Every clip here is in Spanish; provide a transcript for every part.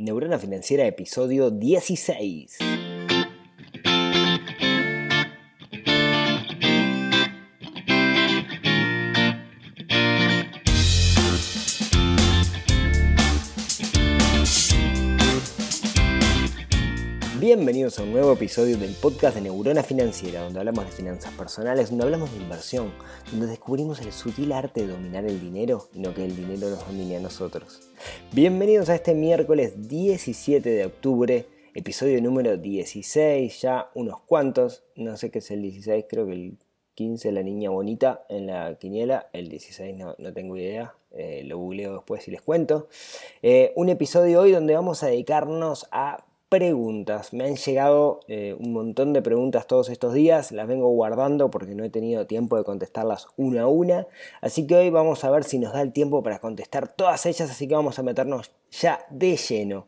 Neurona Financiera, episodio 16. Bienvenidos a un nuevo episodio del podcast de Neurona Financiera, donde hablamos de finanzas personales, donde hablamos de inversión, donde descubrimos el sutil arte de dominar el dinero y no que el dinero nos domine a nosotros. Bienvenidos a este miércoles 17 de octubre, episodio número 16, ya unos cuantos, no sé qué es el 16, creo que el 15 la niña bonita en la quiniela, el 16 no, tengo idea, eh, lo googleo después y les cuento. Eh, un episodio hoy donde vamos a dedicarnos a preguntas. Me han llegado eh, un montón de preguntas todos estos días, las vengo guardando porque no he tenido tiempo de contestarlas una a una, así que hoy vamos a ver si nos da el tiempo para contestar todas ellas, así que vamos a meternos ya de lleno.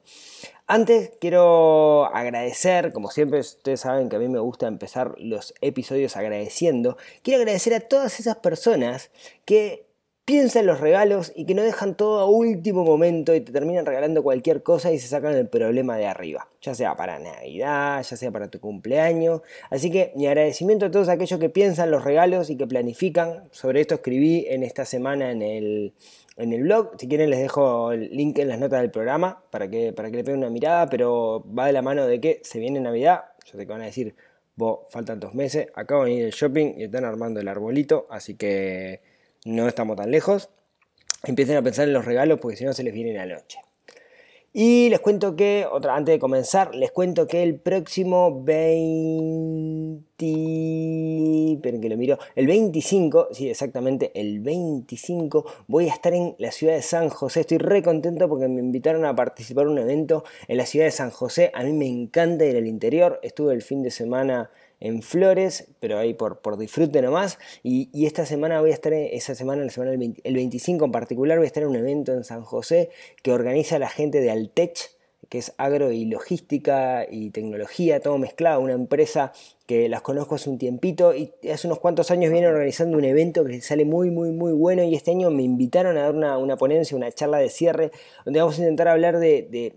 Antes quiero agradecer, como siempre ustedes saben que a mí me gusta empezar los episodios agradeciendo, quiero agradecer a todas esas personas que piensa en los regalos y que no dejan todo a último momento y te terminan regalando cualquier cosa y se sacan el problema de arriba, ya sea para Navidad, ya sea para tu cumpleaños. Así que mi agradecimiento a todos aquellos que piensan los regalos y que planifican. Sobre esto escribí en esta semana en el, en el blog. Si quieren les dejo el link en las notas del programa para que, para que le peguen una mirada, pero va de la mano de que se viene Navidad. Yo sé que van a decir, vos, faltan dos meses, acabo de venir del shopping y están armando el arbolito, así que no estamos tan lejos. Empiecen a pensar en los regalos porque si no se les viene la noche. Y les cuento que, otra, antes de comenzar, les cuento que el próximo 20... Esperen que lo miro. El 25, sí, exactamente, el 25 voy a estar en la ciudad de San José. Estoy re contento porque me invitaron a participar en un evento en la ciudad de San José. A mí me encanta ir al interior. Estuve el fin de semana en Flores, pero ahí por, por disfrute nomás. Y, y esta semana voy a estar, esa semana, la semana el 25 en particular, voy a estar en un evento en San José que organiza la gente de Altech que es agro y logística y tecnología, todo mezclado, una empresa que las conozco hace un tiempito y hace unos cuantos años viene organizando un evento que sale muy, muy, muy bueno y este año me invitaron a dar una, ponencia, una charla de cierre, donde vamos a intentar hablar de,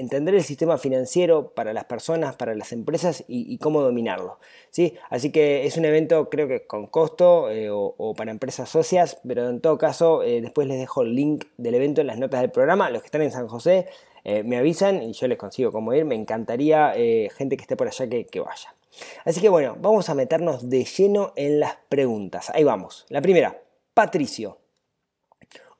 entender el sistema financiero para las personas, para las empresas y, cómo dominarlo. ¿sí? Así que es un evento creo que con costo eh, o, para empresas socias, pero en todo caso eh, después les dejo el link del evento en las notas del programa, los que están en San José. Eh, me avisan y yo les consigo cómo ir. Me encantaría eh, gente que esté por allá que, que vaya. Así que bueno, vamos a meternos de lleno en las preguntas. Ahí vamos. La primera, Patricio.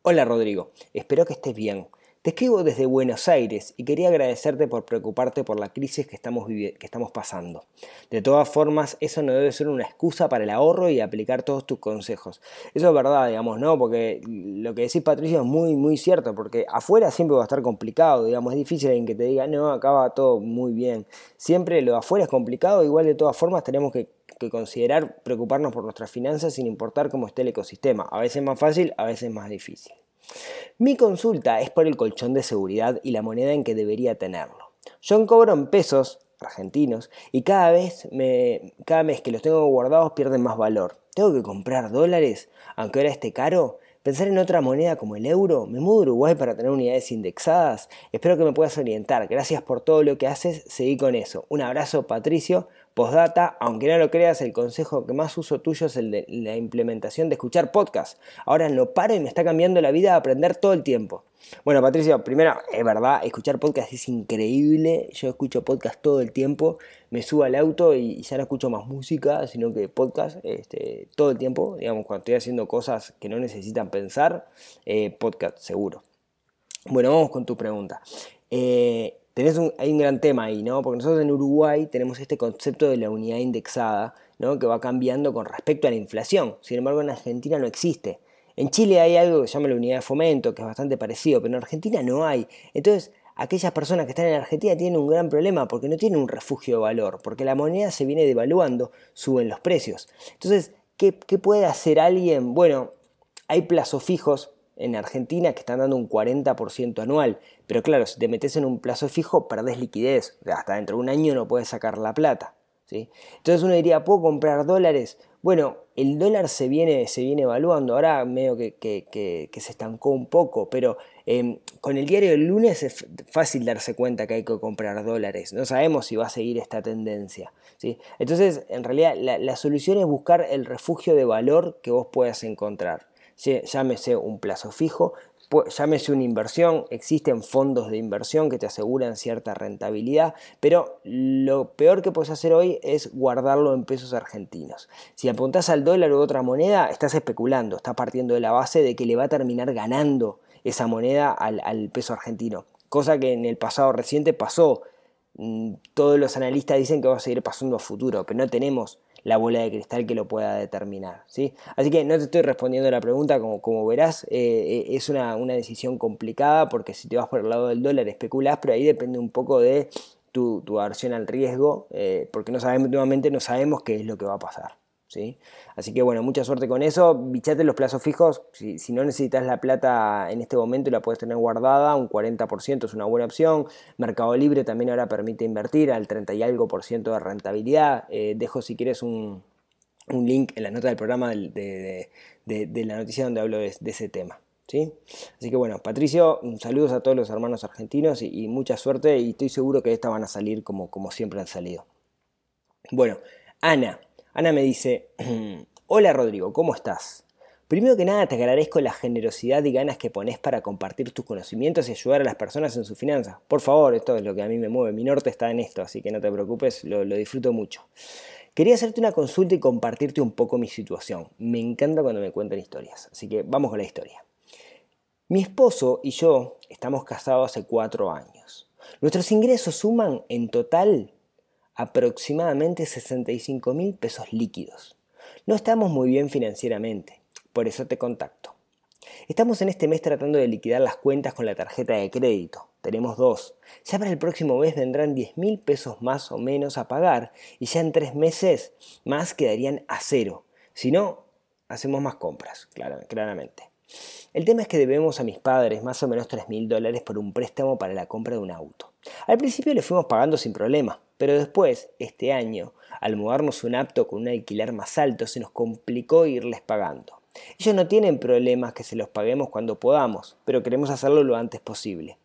Hola Rodrigo, espero que estés bien. Te escribo desde Buenos Aires y quería agradecerte por preocuparte por la crisis que estamos, que estamos pasando. De todas formas, eso no debe ser una excusa para el ahorro y aplicar todos tus consejos. Eso es verdad, digamos, ¿no? Porque lo que decís Patricio es muy, muy cierto, porque afuera siempre va a estar complicado, digamos, es difícil en que te diga, no, acá va todo muy bien. Siempre lo de afuera es complicado, igual de todas formas tenemos que que considerar preocuparnos por nuestras finanzas sin importar cómo esté el ecosistema. A veces más fácil, a veces más difícil. Mi consulta es por el colchón de seguridad y la moneda en que debería tenerlo. Yo cobro en pesos argentinos y cada vez, me, cada mes que los tengo guardados pierden más valor. ¿Tengo que comprar dólares aunque ahora esté caro? Pensar en otra moneda como el euro. Me mudo a Uruguay para tener unidades indexadas. Espero que me puedas orientar. Gracias por todo lo que haces. Seguí con eso. Un abrazo, Patricio. Postdata, aunque no lo creas, el consejo que más uso tuyo es el de la implementación de escuchar podcast. Ahora no paro y me está cambiando la vida a aprender todo el tiempo. Bueno, Patricio, primero, es verdad, escuchar podcast es increíble. Yo escucho podcast todo el tiempo. Me subo al auto y ya no escucho más música, sino que podcast este, todo el tiempo. Digamos, cuando estoy haciendo cosas que no necesitan pensar, eh, podcast seguro. Bueno, vamos con tu pregunta. Eh, tenés un, hay un gran tema ahí, ¿no? Porque nosotros en Uruguay tenemos este concepto de la unidad indexada, ¿no? Que va cambiando con respecto a la inflación. Sin embargo, en Argentina no existe. En Chile hay algo que se llama la unidad de fomento, que es bastante parecido, pero en Argentina no hay. Entonces, aquellas personas que están en Argentina tienen un gran problema porque no tienen un refugio de valor, porque la moneda se viene devaluando, suben los precios. Entonces, ¿qué, qué puede hacer alguien? Bueno, hay plazos fijos en Argentina que están dando un 40% anual. Pero claro, si te metes en un plazo fijo, perdés liquidez. hasta dentro de un año no puedes sacar la plata. ¿sí? Entonces uno diría, ¿puedo comprar dólares? bueno, el dólar se viene, se viene evaluando, ahora medio que, que, se estancó un poco, pero em, con el diario del lunes es fácil darse cuenta que hay que comprar dólares, no sabemos si va a seguir esta tendencia. ¿sí? Entonces, en realidad, la, la solución es buscar el refugio de valor que vos puedas encontrar. Llámese un plazo fijo, llámese una inversión, existen fondos de inversión que te aseguran cierta rentabilidad, pero lo peor que puedes hacer hoy es guardarlo en pesos argentinos. Si apuntás al dólar u otra moneda, estás especulando, estás partiendo de la base de que le va a terminar ganando esa moneda al, al peso argentino, cosa que en el pasado reciente pasó. Mm, todos los analistas dicen que va a seguir pasando a futuro, pero no tenemos la bola de cristal que lo pueda determinar. ¿sí? Así que no te estoy respondiendo a la pregunta, como, como verás, eh, eh, es una, decisión complicada porque si te vas por el lado del dólar especulás, pero ahí depende un poco de tu, tu aversión al riesgo, eh, porque no sabemos, nuevamente no sabemos qué es lo que va a pasar. Así que bueno, mucha suerte con eso. Bichate los plazos fijos. Si, no necesitas la plata en este momento, la puedes tener guardada. Un 40% es una buena opción. Mercado Libre también ahora permite invertir al 30 y algo por ciento de rentabilidad. Eh, dejo si quieres un, link en la nota del programa de, la noticia donde hablo de, ese tema. ¿Sí? Así que bueno, Patricio, saludos a todos los hermanos argentinos y, mucha suerte y estoy seguro que estas van a salir como, como siempre han salido. Bueno, Ana, Ana me dice, hola Rodrigo, ¿cómo estás? Primero que nada te agradezco la generosidad y ganas que pones para compartir tus conocimientos y ayudar a las personas en sus finanzas. Por favor, esto es lo que a mí me mueve. Mi norte está en esto, así que no te preocupes, lo, disfruto mucho. Quería hacerte una consulta y compartirte un poco mi situación. Me encanta cuando me cuentan historias, así que vamos con la historia. Mi esposo y yo estamos casados hace cuatro años. Nuestros ingresos suman en total aproximadamente 65 mil pesos líquidos. No estamos muy bien financieramente, por eso te contacto. Estamos en este mes tratando de liquidar las cuentas con la tarjeta de crédito. Tenemos dos. Ya para el próximo mes vendrán 10 mil pesos más o menos a pagar y ya en tres meses más quedarían a cero. Si no, hacemos más compras, claramente. El tema es que debemos a mis padres más o menos 3 mil dólares por un préstamo para la compra de un auto. Al principio le fuimos pagando sin problema, pero después, este año, al mudarnos un apto con un alquiler más alto, se nos complicó irles pagando. Ellos no tienen problemas que se los paguemos cuando podamos, pero queremos hacerlo lo antes posible.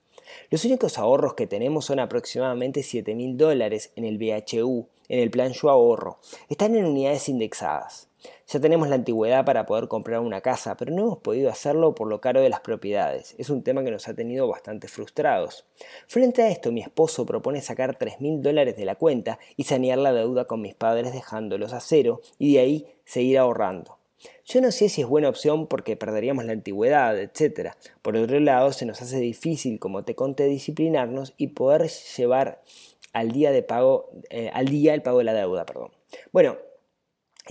Los únicos ahorros que tenemos son aproximadamente 7 mil dólares en el BHU, en el plan Yo Ahorro. Están en unidades indexadas. Ya tenemos la antigüedad para poder comprar una casa, pero no hemos podido hacerlo por lo caro de las propiedades. Es un tema que nos ha tenido bastante frustrados. Frente a esto, mi esposo propone sacar 3 mil dólares de la cuenta y sanear la deuda con mis padres dejándolos a cero y de ahí seguir ahorrando. Yo no sé si es buena opción porque perderíamos la antigüedad, etc. Por otro lado, se nos hace difícil, como te conté, disciplinarnos y poder llevar al día, de pago, eh, al día el pago de la deuda. Perdón. Bueno,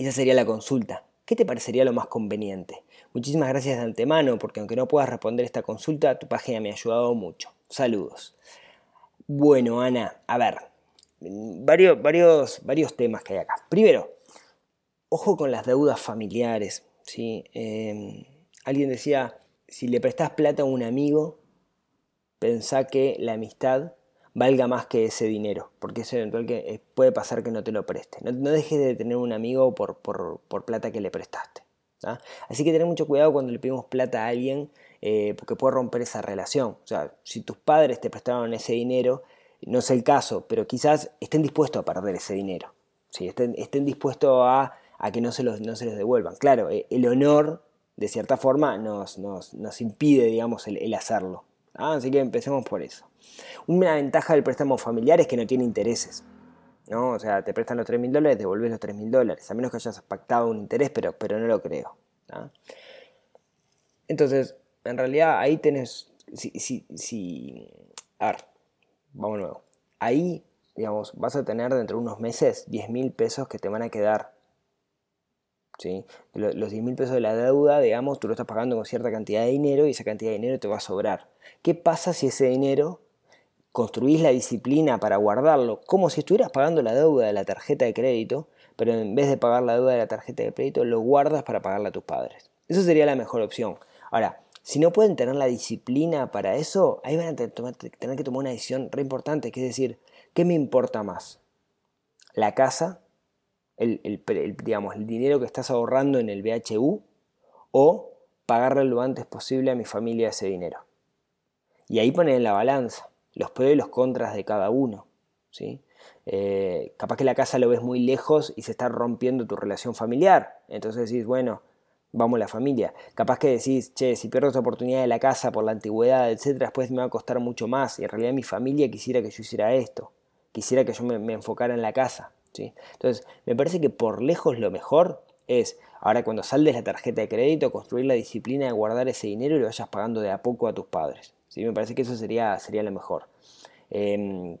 esa sería la consulta. ¿Qué te parecería lo más conveniente? Muchísimas gracias de antemano porque aunque no puedas responder esta consulta, tu página me ha ayudado mucho. Saludos. Bueno, Ana, a ver, varios, varios, varios temas que hay acá. Primero, ojo con las deudas familiares. ¿sí? Em, alguien decía, si le prestas plata a un amigo, pensá que la amistad valga más que ese dinero, porque es eventual que eh, puede pasar que no te lo preste. No, dejes de tener un amigo por, plata que le prestaste. Así que tener mucho cuidado cuando le pedimos plata a alguien, eh, porque puede romper esa relación. O sea, si tus padres te prestaron ese dinero, no es el caso, pero quizás estén dispuestos a perder ese dinero. ¿sí? Estén, estén dispuestos a, que no se, los, no se devuelvan. Claro, eh, el honor, de cierta forma, nos, nos, impide, digamos, el, hacerlo. Así que empecemos por eso. Una ventaja del préstamo familiar es que no tiene intereses. ¿no? O sea, te prestan los 3 mil dólares, devolves los 3 mil dólares, a menos que hayas pactado un interés, pero, pero no lo creo. Entonces, en realidad ahí tenés, si, si, si, a ver, vamos nuevo. Ahí, digamos, vas a tener dentro de unos meses 10 mil pesos que te van a quedar. Los 10 mil pesos de la deuda, digamos, tú lo estás pagando con cierta cantidad de dinero y esa cantidad de dinero te va a sobrar. ¿Qué pasa si ese dinero construís la disciplina para guardarlo como si estuvieras pagando la deuda de la tarjeta de crédito, pero en vez de pagar la deuda de la tarjeta de crédito, lo guardas para pagarla a tus padres. Eso sería la mejor opción. Ahora, si no pueden tener la disciplina para eso, ahí van a tener que tomar una decisión re importante, que es decir, ¿qué me importa más? ¿La casa el, digamos, el dinero que estás ahorrando en el BHU o pagarle lo antes posible a mi familia ese dinero. Y ahí ponen en la balanza los pros y los contras de cada uno. ¿sí? Eh, capaz que la casa lo ves muy lejos y se está rompiendo tu relación familiar. Entonces decís, bueno, vamos a la familia. Capaz que decís, che, si pierdo esta oportunidad de la casa por la antigüedad, etcétera, después me va a costar mucho más. Y en realidad mi familia quisiera que yo hiciera esto. Quisiera que yo me, enfocara en la casa. Entonces, me parece que por lejos lo mejor es, ahora cuando saldes la tarjeta de crédito, construir la disciplina de guardar ese dinero y lo vayas pagando de a poco a tus padres. ¿sí? Me parece que eso sería, sería lo mejor. Em,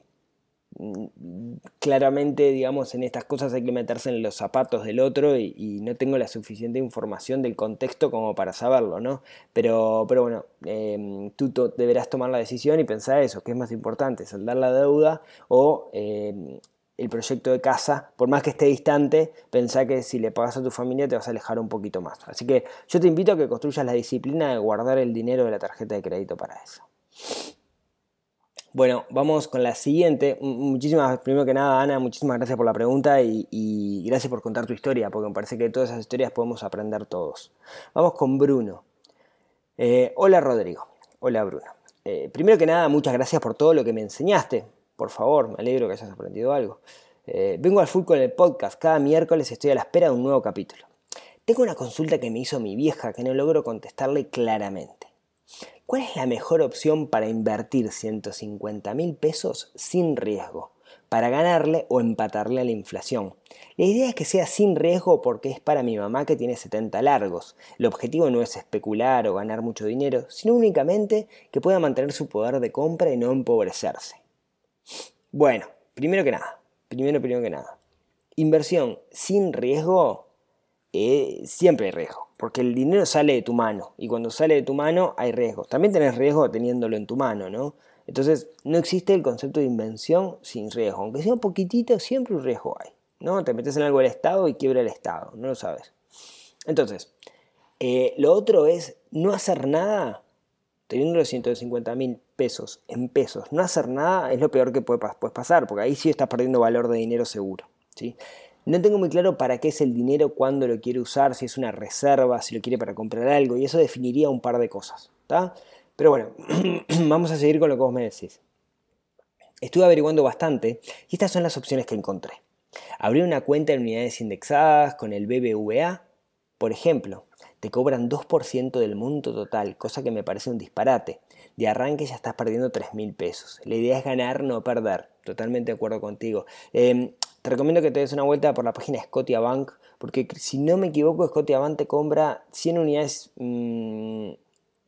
claramente, digamos, en estas cosas hay que meterse en los zapatos del otro y, no tengo la suficiente información del contexto como para saberlo, ¿no? Pero, pero bueno, em, tú deberás tomar la decisión y pensar eso, que es más importante, saldar la deuda o em, el proyecto de casa, por más que esté distante, pensá que si le pagas a tu familia te vas a alejar un poquito más. Así que yo te invito a que construyas la disciplina de guardar el dinero de la tarjeta de crédito para eso. Bueno, vamos con la siguiente. Muchísimas, primero que nada, Ana, muchísimas gracias por la pregunta y, gracias por contar tu historia, porque me parece que de todas esas historias podemos aprender todos. Vamos con Bruno. Eh, hola Rodrigo. Hola Bruno. Eh, primero que nada, muchas gracias por todo lo que me enseñaste. Por favor, me alegro que hayas aprendido algo. Eh, vengo al full con el podcast. Cada miércoles estoy a la espera de un nuevo capítulo. Tengo una consulta que me hizo mi vieja que no logro contestarle claramente. ¿Cuál es la mejor opción para invertir 150 mil pesos sin riesgo? Para ganarle o empatarle a la inflación. La idea es que sea sin riesgo porque es para mi mamá que tiene 70 largos. El objetivo no es especular o ganar mucho dinero, sino únicamente que pueda mantener su poder de compra y no empobrecerse. Bueno, primero que nada, primero, primero que nada. Inversión sin riesgo, eh, siempre hay riesgo porque el dinero sale de tu mano y cuando sale de tu mano hay riesgos. También tenés riesgo teniéndolo en tu mano, ¿no? Entonces no existe el concepto de invención sin riesgo. Aunque sea un poquitito, siempre un riesgo hay. ¿no? Te metes en algo del Estado y quiebra el Estado, no lo sabes. Entonces, eh, lo otro es no hacer nada teniendo los 150 mil pesos en pesos. No hacer nada es lo peor que puede, pasar, porque ahí sí estás perdiendo valor de dinero seguro. ¿sí? No tengo muy claro para qué es el dinero, cuándo lo quiere usar, si es una reserva, si lo quiere para comprar algo, y eso definiría un par de cosas. Pero bueno, vamos a seguir con lo que vos me decís. Estuve averiguando bastante y estas son las opciones que encontré. Abrir una cuenta en unidades indexadas con el BBVA, por ejemplo, te cobran 2% del monto total, cosa que me parece un disparate. De arranque ya estás perdiendo 3 mil pesos. La idea es ganar, no perder. Totalmente de acuerdo contigo. Em, te recomiendo que te des una vuelta por la página Scotiabank, porque si no me equivoco, Scotiabank te compra 100 unidades mm,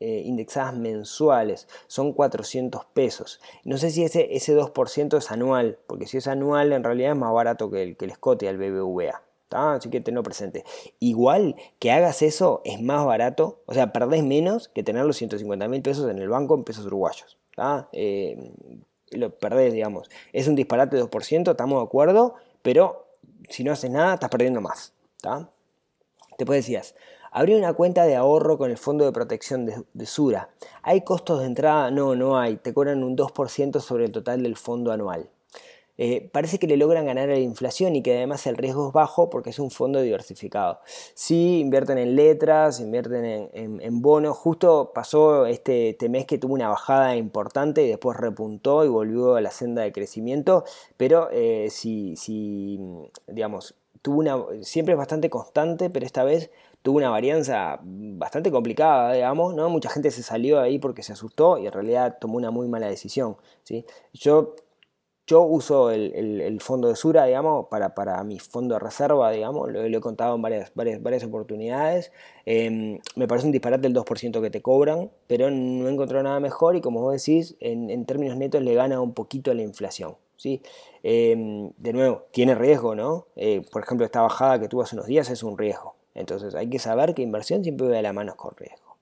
eh, indexadas mensuales, son 400 pesos. No sé si ese, ese 2% es anual, porque si es anual en realidad es más barato que el, que el Scotia, el BBVA. Así que tenlo presente. Igual que hagas eso es más barato, o sea, perdés menos que tener los 150 mil pesos en el banco en pesos uruguayos. Eh, lo perdés, digamos. Es un disparate de 2%, estamos de acuerdo, pero si no haces nada, estás perdiendo más. Te decías, abrir una cuenta de ahorro con el Fondo de Protección de, Sura. ¿Hay costos de entrada? No, no hay. Te cobran un 2% sobre el total del fondo anual. Eh, parece que le logran ganar a la inflación y que además el riesgo es bajo porque es un fondo diversificado. Sí, invierten en letras, invierten en, bonos. Justo pasó este, este, mes que tuvo una bajada importante y después repuntó y volvió a la senda de crecimiento, pero eh, si, si, digamos, tuvo una, siempre es bastante constante, pero esta vez tuvo una varianza bastante complicada, digamos, ¿no? Mucha gente se salió de ahí porque se asustó y en realidad tomó una muy mala decisión, ¿sí? Yo yo uso el, fondo de Sura, digamos, para, para, mi fondo de reserva, digamos, lo, he contado en varias, oportunidades. Em, me parece un disparate el 2% que te cobran, pero no he encontrado nada mejor y como vos decís, en, términos netos le gana un poquito a la inflación. ¿sí? Em, de nuevo, tiene riesgo, ¿no? Eh, por ejemplo, esta bajada que tuvo hace unos días es un riesgo. Entonces hay que saber que inversión siempre va de la mano con riesgo.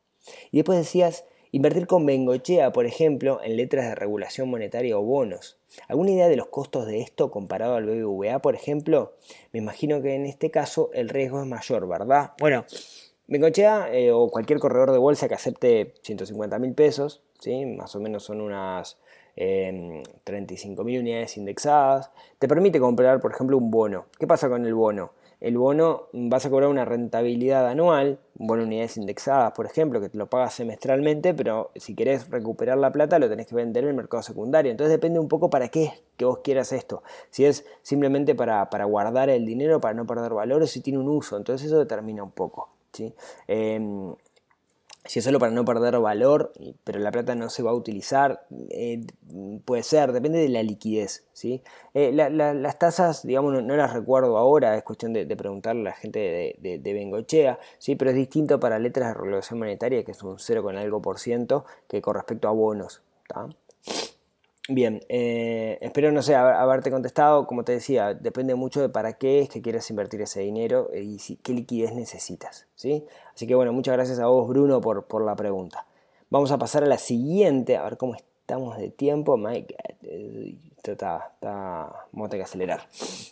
Y después decías Invertir con Bengochea, por ejemplo, en letras de regulación monetaria o bonos. ¿Alguna idea de los costos de esto comparado al BBVA, por ejemplo? Me imagino que en este caso el riesgo es mayor, ¿verdad? Bueno, Bengochea eh, o cualquier corredor de bolsa que acepte 150 mil pesos, ¿sí? más o menos son unas 35.000 unidades indexadas. Te permite comprar, por ejemplo, un bono. ¿Qué pasa con el bono? El bono vas a cobrar una rentabilidad anual, un bono unidades indexadas, por ejemplo, que te lo pagas semestralmente, pero si querés recuperar la plata lo tenés que vender en el mercado secundario. Entonces depende un poco para qué que vos quieras esto. Si es simplemente para, guardar el dinero, para no perder valor, o si tiene un uso. Entonces eso determina un poco. ¿sí? Em, si es solo para no perder valor, pero la plata no se va a utilizar, eh, puede ser, depende de la liquidez. ¿sí? Eh, las tasas, digamos, no, las recuerdo ahora, es cuestión de, preguntarle a la gente de, de, Bengochea, ¿sí? pero es distinto para letras de regulación monetaria, que es un 0 con algo por ciento, que con respecto a bonos. Bien, eh, espero, no sé, haberte contestado. Como te decía, depende mucho de para qué es que quieras invertir ese dinero y qué liquidez necesitas. ¿sí? Así que bueno, muchas gracias a vos, Bruno, por, por la pregunta. Vamos a pasar a la siguiente, a ver cómo estamos de tiempo. My esto está, está, vamos a tener que acelerar.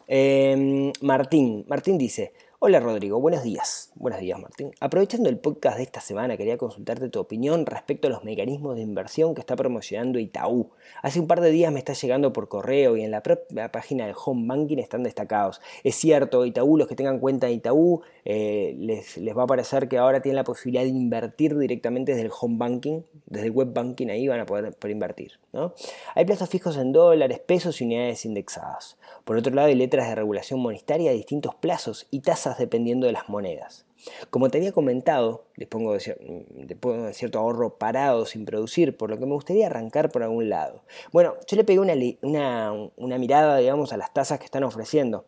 Em, Martín, Martín dice, Hola Rodrigo, buenos días. Buenos días Martín. Aprovechando el podcast de esta semana, quería consultarte tu opinión respecto a los mecanismos de inversión que está promocionando Itaú. Hace un par de días me está llegando por correo y en la propia página del Home Banking están destacados. Es cierto, Itaú, los que tengan cuenta de Itaú, eh, les, les, va a parecer que ahora tienen la posibilidad de invertir directamente desde el Home Banking, desde el Web Banking, ahí van a poder, poder invertir. Hay plazos fijos en dólares, pesos y unidades indexadas. Por otro lado, hay letras de regulación monetaria de distintos plazos y tasas dependiendo de las monedas. Como te había comentado, dispongo de, cierto ahorro parado sin producir, por lo que me gustaría arrancar por algún lado. Bueno, yo le pegué una, mirada, digamos, a las tasas que están ofreciendo.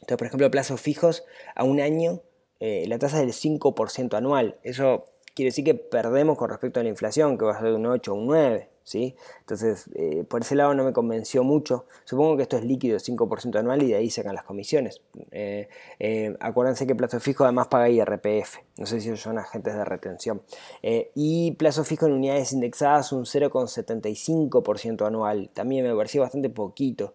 Entonces, por ejemplo, plazos fijos a un año, eh, la tasa es del 5% anual. Eso quiere decir que perdemos con respecto a la inflación, que va a ser de un 8 o un 9. Entonces, eh, por ese lado no me convenció mucho. Supongo que esto es líquido, 5% anual, y de ahí sacan las comisiones. Eh, eh, acuérdense que plazo fijo además paga IRPF. No sé si son agentes de retención. y plazo fijo en unidades indexadas, un 0,75% anual. También me pareció bastante poquito.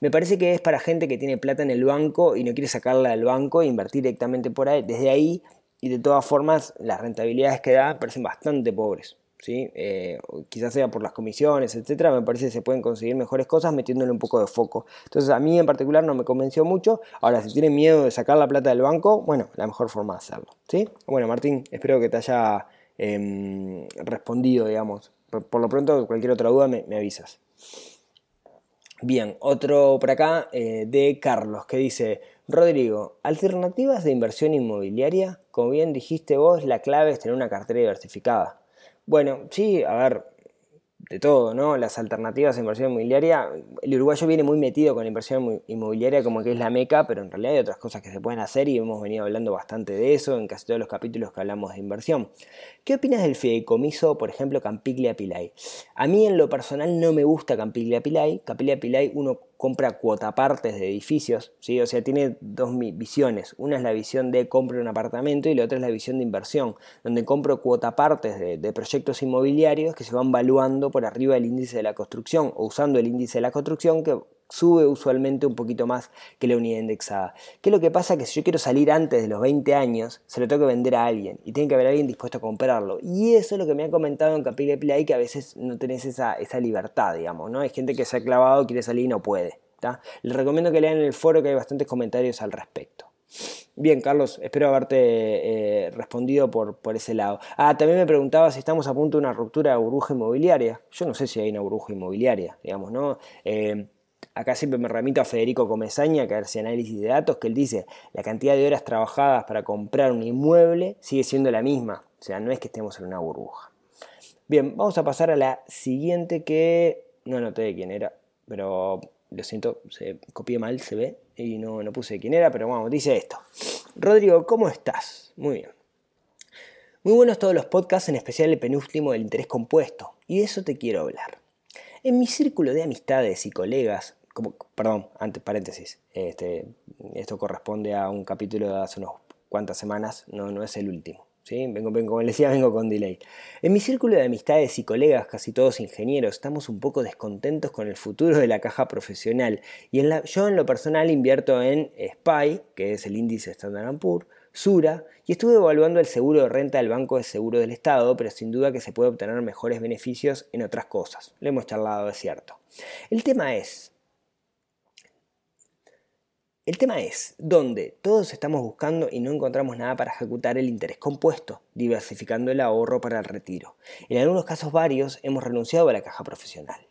Me parece que es para gente que tiene plata en el banco y no quiere sacarla del banco e invertir directamente por ahí, desde ahí. Y de todas formas, las rentabilidades que da parecen bastante pobres. Eh, quizás sea por las comisiones, etcétera, me parece que se pueden conseguir mejores cosas metiéndole un poco de foco. Entonces a mí en particular no me convenció mucho. Ahora, si tienen miedo de sacar la plata del banco, bueno, la mejor forma de hacerlo. ¿sí? Bueno, Martín, espero que te haya em, respondido, digamos. Por, lo pronto, cualquier otra duda me, avisas. Bien, otro por acá eh, de Carlos que dice, Rodrigo, alternativas de inversión inmobiliaria, como bien dijiste vos, la clave es tener una cartera diversificada. Bueno, sí, a ver, de todo, ¿no? Las alternativas a inversión inmobiliaria. El uruguayo viene muy metido con la inversión inmobiliaria como que es la meca, pero en realidad hay otras cosas que se pueden hacer y hemos venido hablando bastante de eso en casi todos los capítulos que hablamos de inversión. ¿Qué opinas del fideicomiso, por ejemplo, Campiglia Pilay? A mí en lo personal no me gusta Campiglia Pilay. Campiglia Pilay uno compra cuotapartes de edificios, ¿sí? o sea, tiene dos visiones. Una es la visión de compro un apartamento y la otra es la visión de inversión, donde compro cuotapartes de, de proyectos inmobiliarios que se van valuando por arriba del índice de la construcción o usando el índice de la construcción que sube usualmente un poquito más que la unidad indexada. ¿Qué es lo que pasa? Que si yo quiero salir antes de los 20 años, se lo tengo que vender a alguien y tiene que haber alguien dispuesto a comprarlo. Y eso es lo que me han comentado en Capilla Play, que a veces no tenés esa, esa libertad, digamos, ¿no? Hay gente que se ha clavado, quiere salir y no puede. Les recomiendo que lean el foro que hay bastantes comentarios al respecto. Bien, Carlos, espero haberte eh, respondido por, por, ese lado. Ah, también me preguntaba si estamos a punto de una ruptura de burbuja inmobiliaria. Yo no sé si hay una burbuja inmobiliaria, digamos, ¿no? Eh, acá siempre me remito a Federico Comesaña, que hace análisis de datos, que él dice, la cantidad de horas trabajadas para comprar un inmueble sigue siendo la misma. O sea, no es que estemos en una burbuja. Bien, vamos a pasar a la siguiente que no noté de quién era, pero lo siento, se copié mal, se ve, y no, no puse quién era, pero vamos, dice esto. Rodrigo, ¿cómo estás? Muy bien. Muy buenos todos los podcasts, en especial el penúltimo del interés compuesto, y de eso te quiero hablar. En mi círculo de amistades y colegas, como, perdón, antes paréntesis, este, esto corresponde a un capítulo de hace unas cuantas semanas, no, no es el último. ¿sí? Vengo, vengo, como les decía, vengo con delay. En mi círculo de amistades y colegas, casi todos ingenieros, estamos un poco descontentos con el futuro de la caja profesional. Y en yo en lo personal invierto en SPY, que es el índice Standard Poor's, Sura, y estuve evaluando el seguro de renta del Banco de Seguro del Estado, pero sin duda que se puede obtener mejores beneficios en otras cosas. Lo hemos charlado, es cierto. El tema es, el tema es donde todos estamos buscando y no encontramos nada para ejecutar el interés compuesto, diversificando el ahorro para el retiro. En algunos casos varios hemos renunciado a la caja profesional.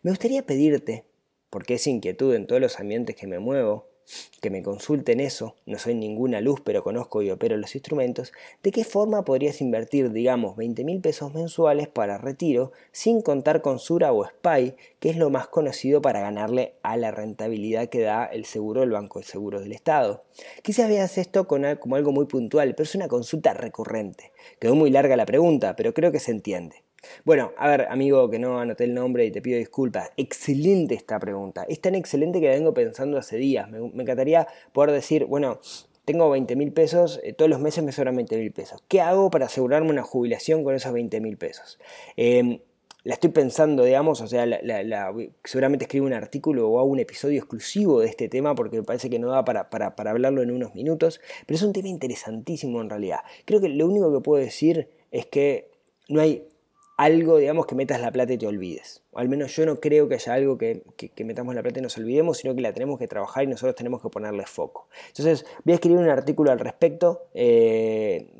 Me gustaría pedirte, porque es inquietud en todos los ambientes que me muevo, que me consulten eso, no soy ninguna luz pero conozco y opero los instrumentos, de qué forma podrías invertir, digamos, 20 mil pesos mensuales para retiro sin contar con Sura o SPY, que es lo más conocido para ganarle a la rentabilidad que da el seguro del Banco de Seguros del Estado. Quizás veas esto como algo muy puntual, pero es una consulta recurrente. Quedó muy larga la pregunta, pero creo que se entiende. Bueno, a ver, amigo que no anoté el nombre y te pido disculpas. Excelente esta pregunta. Es tan excelente que la vengo pensando hace días. Me, encantaría poder decir, bueno, tengo 20 mil pesos, eh, todos los meses me sobran 20 mil pesos. ¿Qué hago para asegurarme una jubilación con esos 20 mil pesos? Em, la estoy pensando, digamos, o sea, seguramente escribo un artículo o hago un episodio exclusivo de este tema porque me parece que no da para, para, para hablarlo en unos minutos, pero es un tema interesantísimo en realidad. Creo que lo único que puedo decir es que no hay algo, digamos, que metas la plata y te olvides. O al menos yo no creo que haya algo que, metamos la plata y nos olvidemos, sino que la tenemos que trabajar y nosotros tenemos que ponerle foco. Entonces, voy a escribir un artículo al respecto, eh,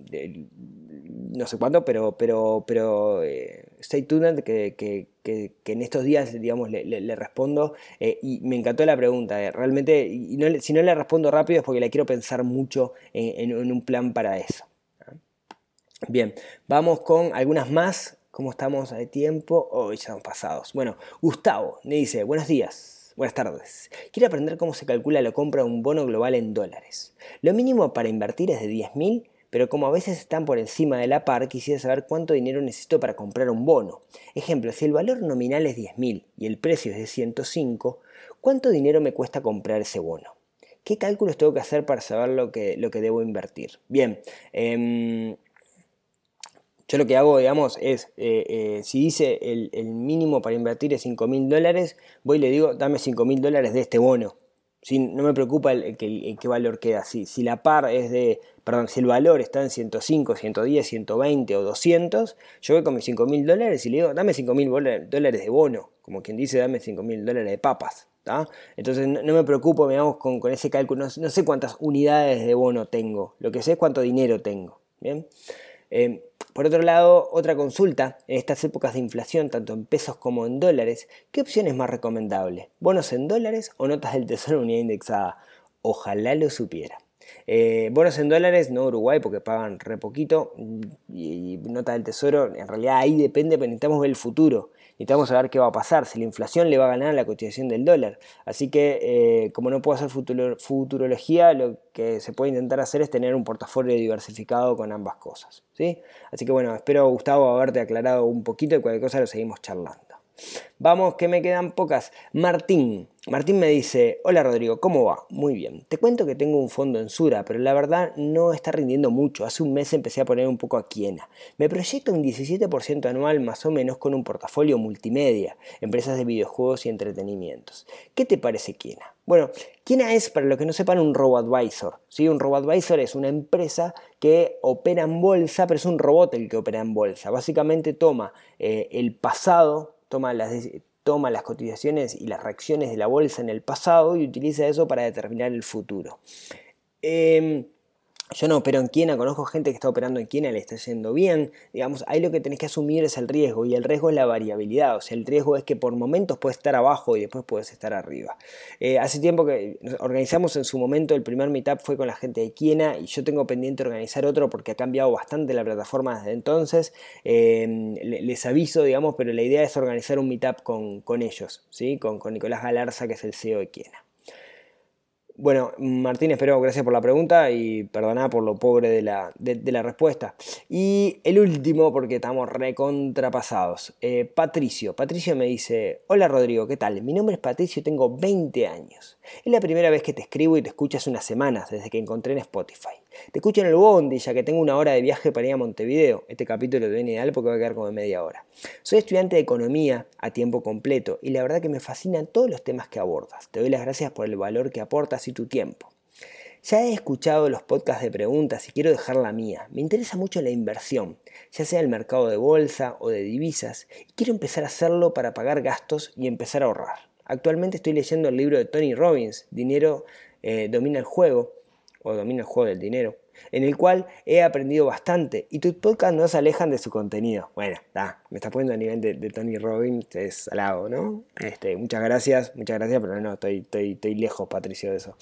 no sé cuándo, pero, pero, pero eh, stay tuned, que, en estos días, digamos, le, respondo. Eh, y me encantó la pregunta, realmente, y si no le respondo rápido es porque la quiero pensar mucho en un plan para eso. Bien, vamos con algunas más ¿Cómo estamos de tiempo? Hoy ya estamos pasados. Bueno, Gustavo me dice, buenos días, buenas tardes. Quiero aprender cómo se calcula la compra de un bono global en dólares. Lo mínimo para invertir es de 10.000, pero como a veces están por encima de la par, quisiera saber cuánto dinero necesito para comprar un bono. Ejemplo, si el valor nominal es 10.000 y el precio es de 105, ¿cuánto dinero me cuesta comprar ese bono? ¿Qué cálculos tengo que hacer para saber lo que, lo que debo invertir? Bien, eh, yo lo que hago, digamos, es, eh, eh, si dice el, mínimo para invertir es 5 mil dólares, voy y le digo, dame 5 mil dólares de este bono. no me preocupa el, qué valor queda. Si, si la par es de, perdón, si el valor está en 105, 110, 120 o 200, yo voy con mis 5 mil dólares y le digo, dame 5 mil dólares de bono. Como quien dice, dame 5 mil dólares de papas. Entonces no, me preocupo, digamos, con, con ese cálculo. No, no, sé cuántas unidades de bono tengo. Lo que sé es cuánto dinero tengo. ¿bien? Eh, por otro lado, otra consulta, en estas épocas de inflación, tanto en pesos como en dólares, ¿qué opción es más recomendable? ¿Bonos en dólares o notas del tesoro unidad indexada? Ojalá lo supiera. Eh, bonos en dólares, no Uruguay porque pagan re poquito y, notas del tesoro, en realidad ahí depende, pero necesitamos ver el futuro necesitamos saber qué va a pasar, si la inflación le va a ganar a la cotización del dólar. Así que, eh, como no puedo hacer futurología, lo que se puede intentar hacer es tener un portafolio diversificado con ambas cosas. ¿sí? Así que bueno, espero Gustavo haberte aclarado un poquito y cualquier cosa lo seguimos charlando. Vamos, que me quedan pocas. Martín. Martín me dice, hola Rodrigo, ¿cómo va? Muy bien. Te cuento que tengo un fondo en Sura, pero la verdad no está rindiendo mucho. Hace un mes empecé a poner un poco a Kiena. Me proyecto un 17% anual más o menos con un portafolio multimedia, empresas de videojuegos y entretenimientos. ¿Qué te parece Kiena? Bueno, Kiena es, para los que no sepan, un robo-advisor. ¿sí? Un robo-advisor es una empresa que opera en bolsa, pero es un robot el que opera en bolsa. Básicamente toma eh, el pasado toma las, toma las cotizaciones y las reacciones de la bolsa en el pasado y utiliza eso para determinar el futuro. Em, yo no opero en Kiena, conozco gente que está operando en Kiena, le está yendo bien. Digamos, ahí lo que tenés que asumir es el riesgo y el riesgo es la variabilidad. O sea, el riesgo es que por momentos puedes estar abajo y después puedes estar arriba. Eh, hace tiempo que organizamos en su momento el primer meetup fue con la gente de Kiena y yo tengo pendiente organizar otro porque ha cambiado bastante la plataforma desde entonces. Eh, les aviso, digamos, pero la idea es organizar un meetup con, con ellos, ¿sí? con, con Nicolás Galarza, que es el CEO de Kiena. Bueno, Martín, espero, gracias por la pregunta y perdona por lo pobre de la, de, la respuesta. Y el último, porque estamos recontrapasados. Eh, Patricio. Patricio me dice, hola Rodrigo, ¿qué tal? Mi nombre es Patricio, tengo 20 años. Es la primera vez que te escribo y te escuchas unas semanas desde que encontré en Spotify. Te escucho en el Bondi, ya que tengo una hora de viaje para ir a Montevideo. Este capítulo te viene ideal porque va a quedar como media hora. Soy estudiante de economía a tiempo completo y la verdad que me fascinan todos los temas que abordas. Te doy las gracias por el valor que aportas y tu tiempo. Ya he escuchado los podcasts de preguntas y quiero dejar la mía. Me interesa mucho la inversión, ya sea el mercado de bolsa o de divisas, y quiero empezar a hacerlo para pagar gastos y empezar a ahorrar. Actualmente estoy leyendo el libro de Tony Robbins, Dinero eh, domina el juego, o domina el juego del dinero, en el cual he aprendido bastante y tus podcasts no se alejan de su contenido. Bueno, me está poniendo a nivel de, Tony Robbins, es alabo, ¿no? Este, muchas gracias, muchas gracias, pero no, estoy, estoy, estoy lejos, Patricio, de eso.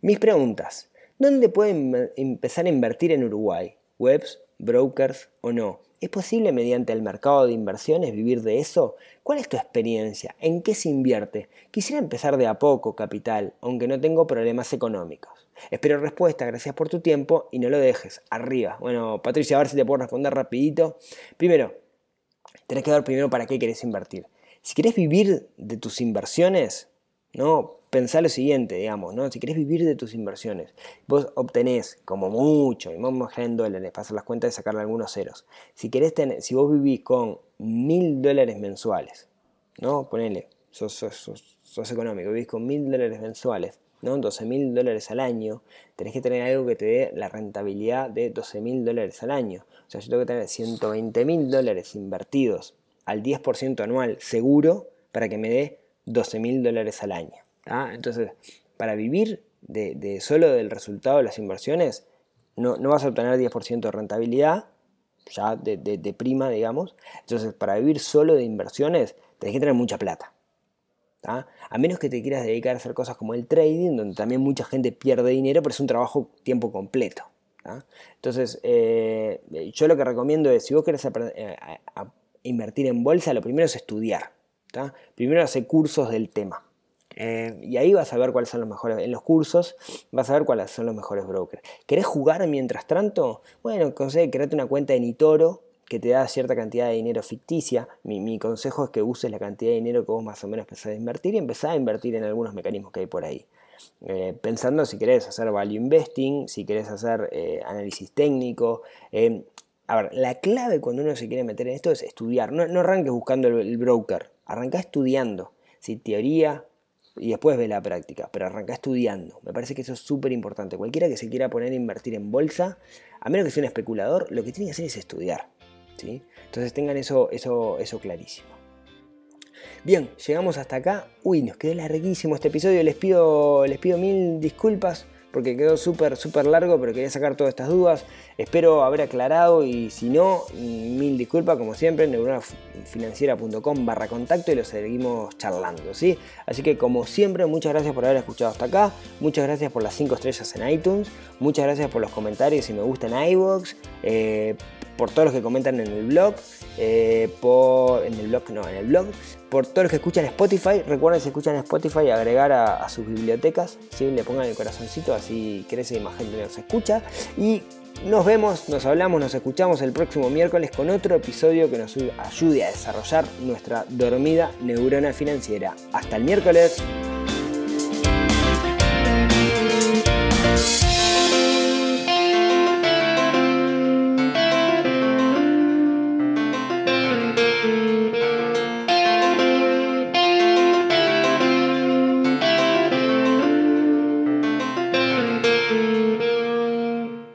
Mis preguntas. ¿Dónde pueden empezar a invertir en Uruguay? ¿Webs, brokers o no? ¿Es posible mediante el mercado de inversiones vivir de eso? ¿Cuál es tu experiencia? ¿En qué se invierte? Quisiera empezar de a poco, capital, aunque no tengo problemas económicos. Espero respuesta, gracias por tu tiempo y no lo dejes. Arriba. Bueno, Patricia, a ver si te puedo responder rapidito. Primero, tenés que ver primero para qué querés invertir. Si querés vivir de tus inversiones, ¿no? Pensá lo siguiente, digamos, ¿no? Si querés vivir de tus inversiones, vos obtenés como mucho, y vamos a en dólares, hacer las cuentas y sacarle algunos ceros. Si querés tener, si vos vivís con mil dólares mensuales, ¿no? Ponele, sos, sos, económico, vivís con mil dólares mensuales, ¿no? 12 mil dólares al año, tenés que tener algo que te dé la rentabilidad de 12 mil dólares al año. O sea, yo tengo que tener 120 mil dólares invertidos al 10% anual seguro para que me dé 12 mil dólares al año. Entonces, para vivir de, solo del resultado de las inversiones, no, vas a obtener 10% de rentabilidad, ya de, prima, digamos. Entonces, para vivir solo de inversiones, tenés que tener mucha plata. A menos que te quieras dedicar a hacer cosas como el trading, donde también mucha gente pierde dinero, pero es un trabajo tiempo completo. Entonces, eh, yo lo que recomiendo es, si vos querés eh, invertir en bolsa, lo primero es estudiar. Primero hacer cursos del tema. Eh, y ahí vas a ver cuáles son los mejores, en los cursos vas a ver cuáles son los mejores brokers. ¿Querés jugar mientras tanto? Bueno, conseguí create una cuenta en Itoro que te da cierta cantidad de dinero ficticia. Mi, consejo es que uses la cantidad de dinero que vos más o menos pensás invertir y empezás a invertir en algunos mecanismos que hay por ahí. Eh, pensando si querés hacer value investing, si querés hacer eh, análisis técnico. a ver, la clave cuando uno se quiere meter en esto es estudiar. No, no arranques buscando el, broker, arranca estudiando. Si teoría, y después ve la práctica, pero arranca estudiando. Me parece que eso es súper importante. Cualquiera que se quiera poner a invertir en bolsa, a menos que sea un especulador, lo que tiene que hacer es estudiar. ¿sí? Entonces tengan eso, eso, eso clarísimo. Bien, llegamos hasta acá. Uy, nos quedó larguísimo este episodio. Les pido, les pido mil disculpas porque quedó súper, súper largo, pero quería sacar todas estas dudas. Espero haber aclarado y si no, mil disculpas, como siempre, neuronafinanciera.com barra contacto y lo seguimos charlando, ¿sí? Así que como siempre, muchas gracias por haber escuchado hasta acá, muchas gracias por las 5 estrellas en iTunes, muchas gracias por los comentarios y me gusta en iVoox, eh, por todos los que comentan en el blog, eh, por, en el blog, no, en el blog, por todos los que escuchan Spotify. Recuerden si escuchan Spotify agregar a, sus bibliotecas, ¿sí? le pongan el corazoncito, así crece y más gente nos escucha. Y nos vemos, nos hablamos, nos escuchamos el próximo miércoles con otro episodio que nos ayude a desarrollar nuestra dormida neurona financiera. Hasta el miércoles.